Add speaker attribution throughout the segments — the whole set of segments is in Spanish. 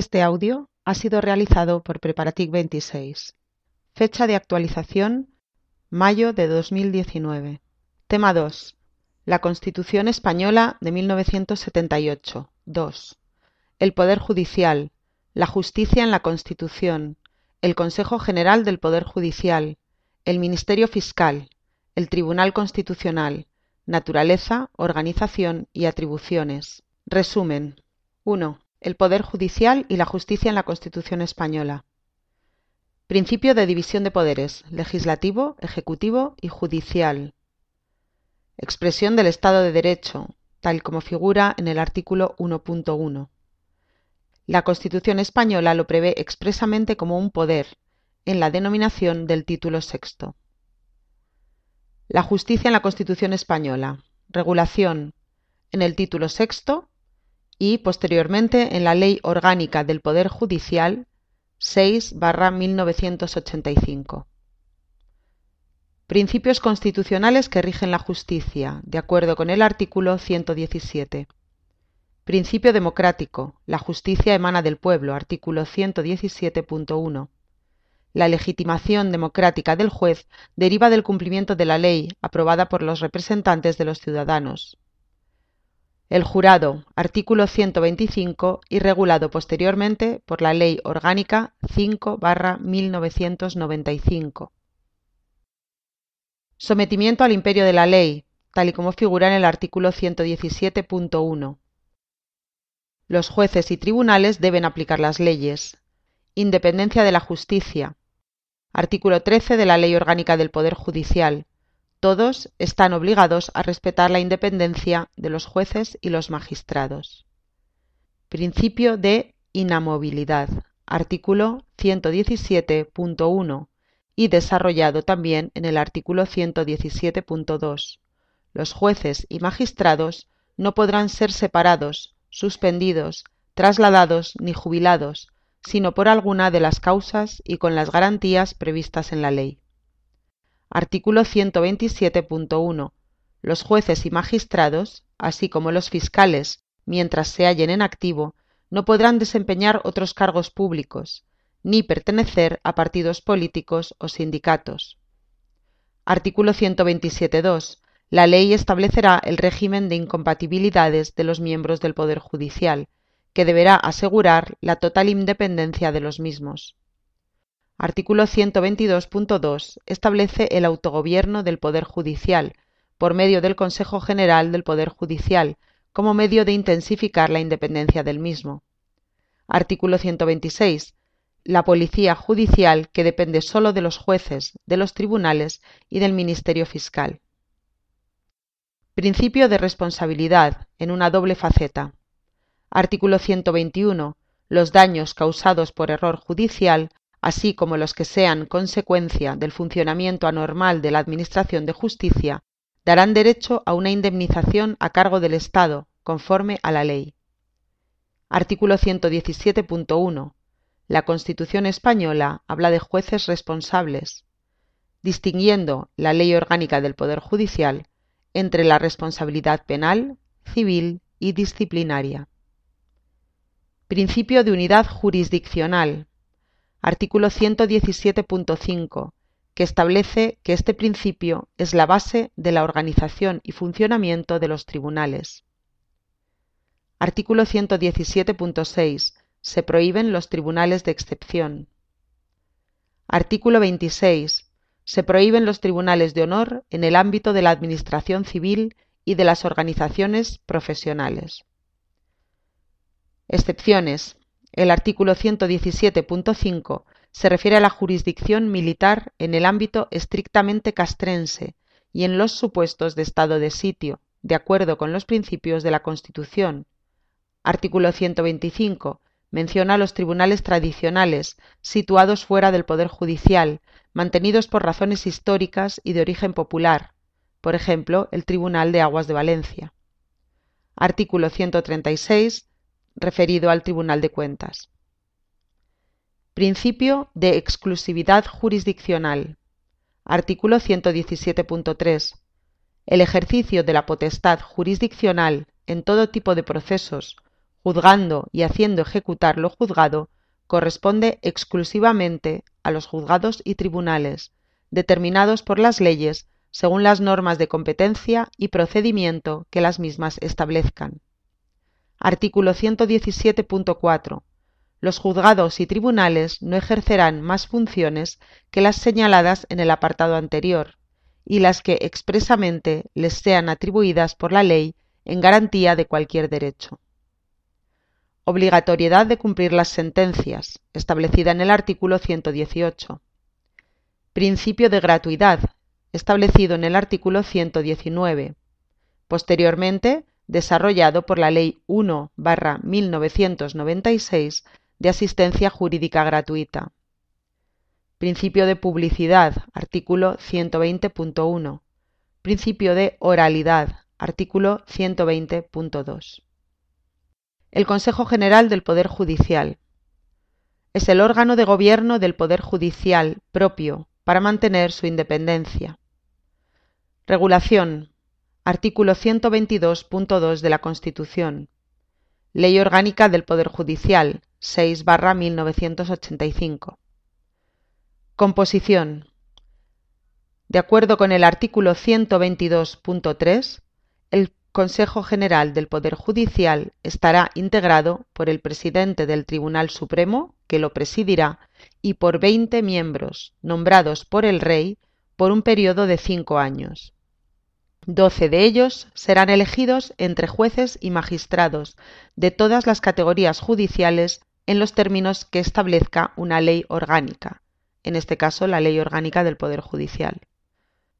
Speaker 1: Este audio ha sido realizado por Preparatic 26. Fecha de actualización mayo de 2019. Tema 2. La Constitución Española de 1978. 2. El Poder Judicial. La justicia en la Constitución. El Consejo General del Poder Judicial. El Ministerio Fiscal. El Tribunal Constitucional. Naturaleza, organización y atribuciones. Resumen. 1. El Poder Judicial y la justicia en la Constitución española. Principio de división de poderes, legislativo, ejecutivo y judicial. Expresión del Estado de Derecho, tal como figura en el artículo 1.1. La Constitución española lo prevé expresamente como un poder, en la denominación del título sexto. La justicia en la Constitución española. Regulación. En el título sexto, y posteriormente en la Ley Orgánica del Poder Judicial 6-1985. Principios constitucionales que rigen la justicia, de acuerdo con el artículo 117. Principio democrático. La justicia emana del pueblo, artículo 117.1. La legitimación democrática del juez deriva del cumplimiento de la ley aprobada por los representantes de los ciudadanos, el jurado, artículo 125 y regulado posteriormente por la Ley Orgánica 5-1995. Sometimiento al imperio de la ley, tal y como figura en el artículo 117.1. Los jueces y tribunales deben aplicar las leyes. Independencia de la justicia. Artículo 13 de la Ley Orgánica del Poder Judicial, todos están obligados a respetar la independencia de los jueces y los magistrados. Principio de inamovilidad. Artículo 117.1 y desarrollado también en el artículo 117.2. Los jueces y magistrados no podrán ser separados, suspendidos, trasladados ni jubilados, sino por alguna de las causas y con las garantías previstas en la ley. Artículo 127.1. Los jueces y magistrados, así como los fiscales, mientras se hallen en activo, no podrán desempeñar otros cargos públicos, ni pertenecer a partidos políticos o sindicatos. Artículo 127.2. La ley establecerá el régimen de incompatibilidades de los miembros del Poder Judicial, que deberá asegurar la total independencia de los mismos. Artículo 122.2 establece el autogobierno del Poder Judicial, por medio del Consejo General del Poder Judicial, como medio de intensificar la independencia del mismo. Artículo 126. La Policía Judicial, que depende sólo de los jueces, de los tribunales y del Ministerio Fiscal. Principio de responsabilidad, en una doble faceta. Artículo 121. Los daños causados por error judicial así como los que sean consecuencia del funcionamiento anormal de la Administración de Justicia, darán derecho a una indemnización a cargo del Estado, conforme a la ley. Artículo 117.1. La Constitución española habla de jueces responsables, distinguiendo la Ley Orgánica del Poder Judicial entre la responsabilidad penal, civil y disciplinaria. Principio de unidad jurisdiccional, artículo 117.5, que establece que este principio es la base de la organización y funcionamiento de los tribunales. Artículo 117.6. Se prohíben los tribunales de excepción. Artículo 26. Se prohíben los tribunales de honor en el ámbito de la administración civil y de las organizaciones profesionales. Excepciones. El artículo 117.5 se refiere a la jurisdicción militar en el ámbito estrictamente castrense y en los supuestos de estado de sitio, de acuerdo con los principios de la Constitución. Artículo 125 menciona los tribunales tradicionales, situados fuera del Poder Judicial, mantenidos por razones históricas y de origen popular, por ejemplo, el Tribunal de Aguas de Valencia. Artículo 136 referido al Tribunal de Cuentas. Principio de exclusividad jurisdiccional. Artículo 117.3. El ejercicio de la potestad jurisdiccional en todo tipo de procesos, juzgando y haciendo ejecutar lo juzgado, corresponde exclusivamente a los juzgados y tribunales, determinados por las leyes según las normas de competencia y procedimiento que las mismas establezcan. Artículo 117.4. Los juzgados y tribunales no ejercerán más funciones que las señaladas en el apartado anterior y las que expresamente les sean atribuidas por la ley en garantía de cualquier derecho. Obligatoriedad de cumplir las sentencias, establecida en el artículo 118. Principio de gratuidad, establecido en el artículo 119. Posteriormente, desarrollado por la Ley 1-1996 de Asistencia Jurídica Gratuita. Principio de publicidad, artículo 120.1. Principio de oralidad, artículo 120.2. El Consejo General del Poder Judicial. Es el órgano de gobierno del Poder Judicial propio para mantener su independencia. Regulación. Artículo 122.2 de la Constitución. Ley Orgánica del Poder Judicial, 6 1985. Composición. De acuerdo con el artículo 122.3, el Consejo General del Poder Judicial estará integrado por el presidente del Tribunal Supremo, que lo presidirá, y por veinte miembros, nombrados por el Rey por un periodo de cinco años. Doce de ellos serán elegidos entre jueces y magistrados de todas las categorías judiciales en los términos que establezca una ley orgánica, en este caso la Ley Orgánica del Poder Judicial.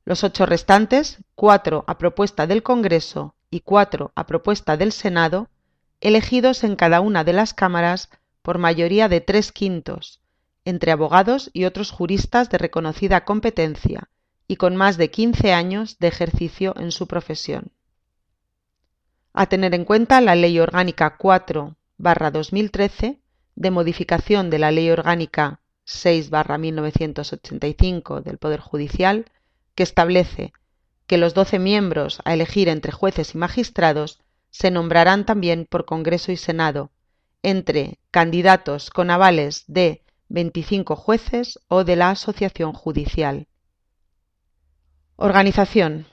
Speaker 1: Los ocho restantes, cuatro a propuesta del Congreso y cuatro a propuesta del Senado, elegidos en cada una de las cámaras por mayoría de tres quintos, entre abogados y otros juristas de reconocida competencia y con más de quince años de ejercicio en su profesión. A tener en cuenta la Ley Orgánica 4 2013 de modificación de la Ley Orgánica 6 1985 del Poder Judicial, que establece que los doce miembros a elegir entre jueces y magistrados se nombrarán también por Congreso y Senado, entre candidatos con avales de 25 jueces o de la Asociación Judicial. Organización.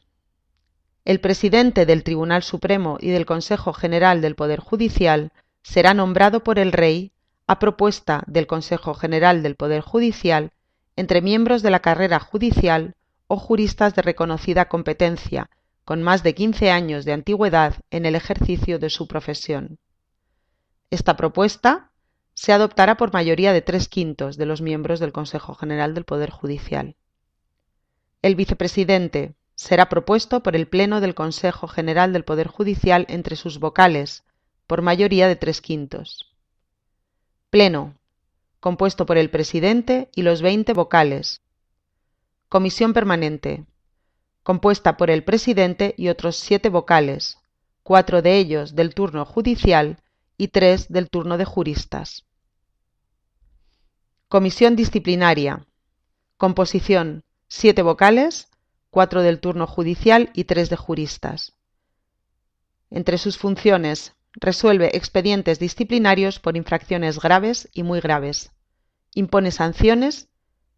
Speaker 1: El presidente del Tribunal Supremo y del Consejo General del Poder Judicial será nombrado por el Rey a propuesta del Consejo General del Poder Judicial entre miembros de la carrera judicial o juristas de reconocida competencia, con más de 15 años de antigüedad en el ejercicio de su profesión. Esta propuesta se adoptará por mayoría de tres quintos de los miembros del Consejo General del Poder Judicial. El vicepresidente será propuesto por el Pleno del Consejo General del Poder Judicial entre sus vocales, por mayoría de tres quintos. Pleno, compuesto por el presidente y los veinte vocales. Comisión permanente, compuesta por el presidente y otros siete vocales, cuatro de ellos del turno judicial y tres del turno de juristas. Comisión disciplinaria. Composición. Siete vocales, cuatro del turno judicial y tres de juristas. Entre sus funciones resuelve expedientes disciplinarios por infracciones graves y muy graves. Impone sanciones,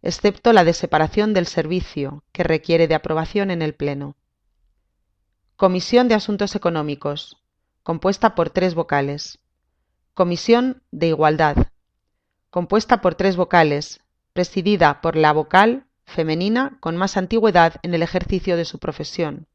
Speaker 1: excepto la de separación del servicio, que requiere de aprobación en el Pleno. Comisión de Asuntos Económicos, compuesta por tres vocales. Comisión de Igualdad, compuesta por tres vocales, presidida por la vocal femenina con más antigüedad en el ejercicio de su profesión.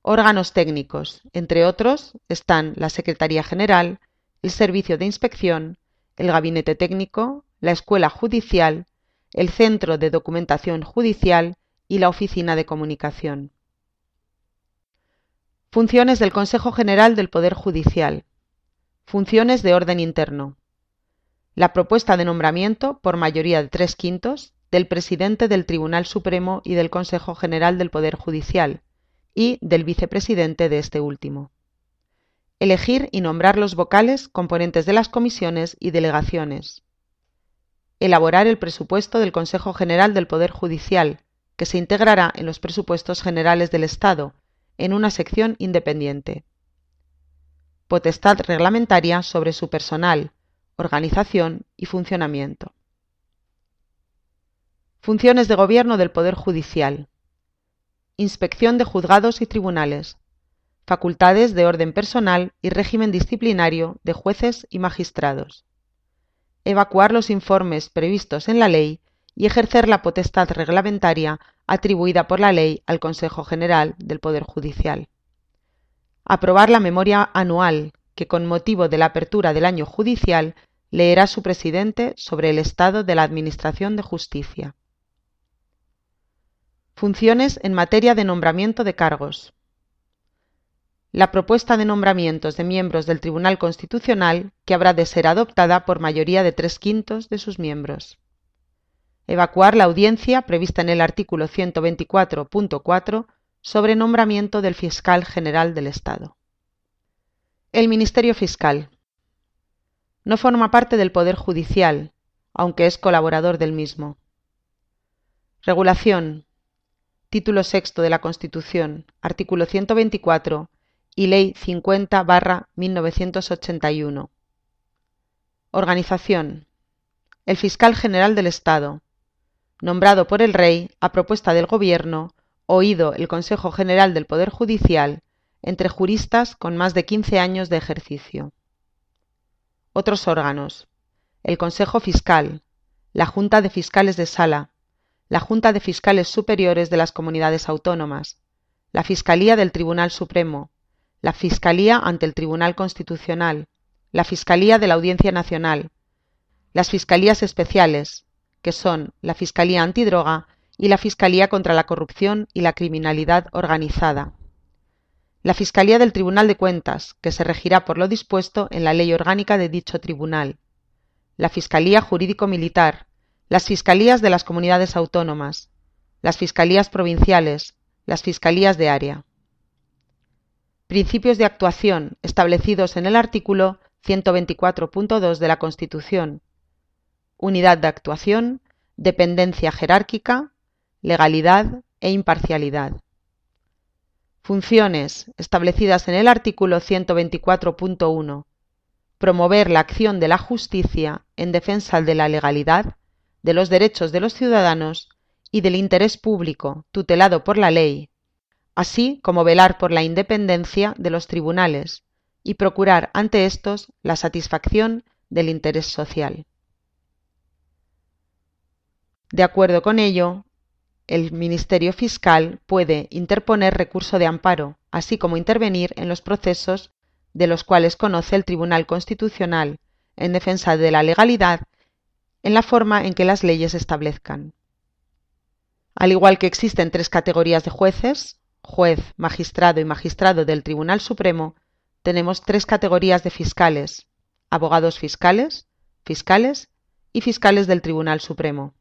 Speaker 1: Órganos técnicos, entre otros, están la Secretaría General, el Servicio de Inspección, el Gabinete Técnico, la Escuela Judicial, el Centro de Documentación Judicial y la Oficina de Comunicación. Funciones del Consejo General del Poder Judicial. Funciones de orden interno. La propuesta de nombramiento, por mayoría de tres quintos, del presidente del Tribunal Supremo y del Consejo General del Poder Judicial, y del vicepresidente de este último. Elegir y nombrar los vocales componentes de las comisiones y delegaciones. Elaborar el presupuesto del Consejo General del Poder Judicial, que se integrará en los presupuestos generales del Estado, en una sección independiente. potestad reglamentaria sobre su personal, organización y funcionamiento. Funciones de gobierno del Poder Judicial. Inspección de juzgados y tribunales. Facultades de orden personal y régimen disciplinario de jueces y magistrados. Evacuar los informes previstos en la ley y ejercer la potestad reglamentaria atribuida por la ley al Consejo General del Poder Judicial. Aprobar la memoria anual que con motivo de la apertura del año judicial leerá su presidente sobre el estado de la Administración de Justicia. Funciones en materia de nombramiento de cargos. La propuesta de nombramientos de miembros del Tribunal Constitucional que habrá de ser adoptada por mayoría de tres quintos de sus miembros. Evacuar la audiencia prevista en el artículo 124.4 sobre nombramiento del fiscal general del Estado. El Ministerio Fiscal. No forma parte del Poder Judicial, aunque es colaborador del mismo. Regulación. Título sexto de la Constitución, artículo 124 y Ley 50-1981. Organización. El Fiscal General del Estado. Nombrado por el Rey a propuesta del Gobierno, oído el Consejo General del Poder Judicial, entre juristas con más de 15 años de ejercicio. Otros órganos. El Consejo Fiscal, la Junta de Fiscales de Sala, la Junta de Fiscales Superiores de las Comunidades Autónomas, la Fiscalía del Tribunal Supremo, la Fiscalía ante el Tribunal Constitucional, la Fiscalía de la Audiencia Nacional, las Fiscalías Especiales, que son la Fiscalía Antidroga y la Fiscalía contra la Corrupción y la Criminalidad Organizada, la Fiscalía del Tribunal de Cuentas, que se regirá por lo dispuesto en la ley orgánica de dicho tribunal, la Fiscalía Jurídico-Militar, las fiscalías de las comunidades autónomas, las fiscalías provinciales, las fiscalías de área. Principios de actuación establecidos en el artículo 124.2 de la Constitución. Unidad de actuación, dependencia jerárquica, legalidad e imparcialidad. Funciones establecidas en el artículo 124.1. Promover la acción de la justicia en defensa de la legalidad, de los derechos de los ciudadanos y del interés público tutelado por la ley, así como velar por la independencia de los tribunales y procurar ante éstos la satisfacción del interés social. De acuerdo con ello, el Ministerio Fiscal puede interponer recurso de amparo, así como intervenir en los procesos de los cuales conoce el Tribunal Constitucional en defensa de la legalidad en la forma en que las leyes establezcan. Al igual que existen tres categorías de jueces, juez, magistrado y magistrado del Tribunal Supremo, tenemos tres categorías de fiscales, abogados fiscales, fiscales y fiscales del Tribunal Supremo.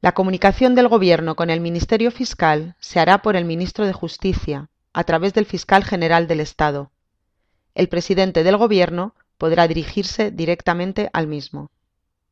Speaker 1: La comunicación del Gobierno con el Ministerio Fiscal se hará por el Ministro de Justicia, a través del Fiscal General del Estado. El presidente del Gobierno podrá dirigirse directamente al mismo.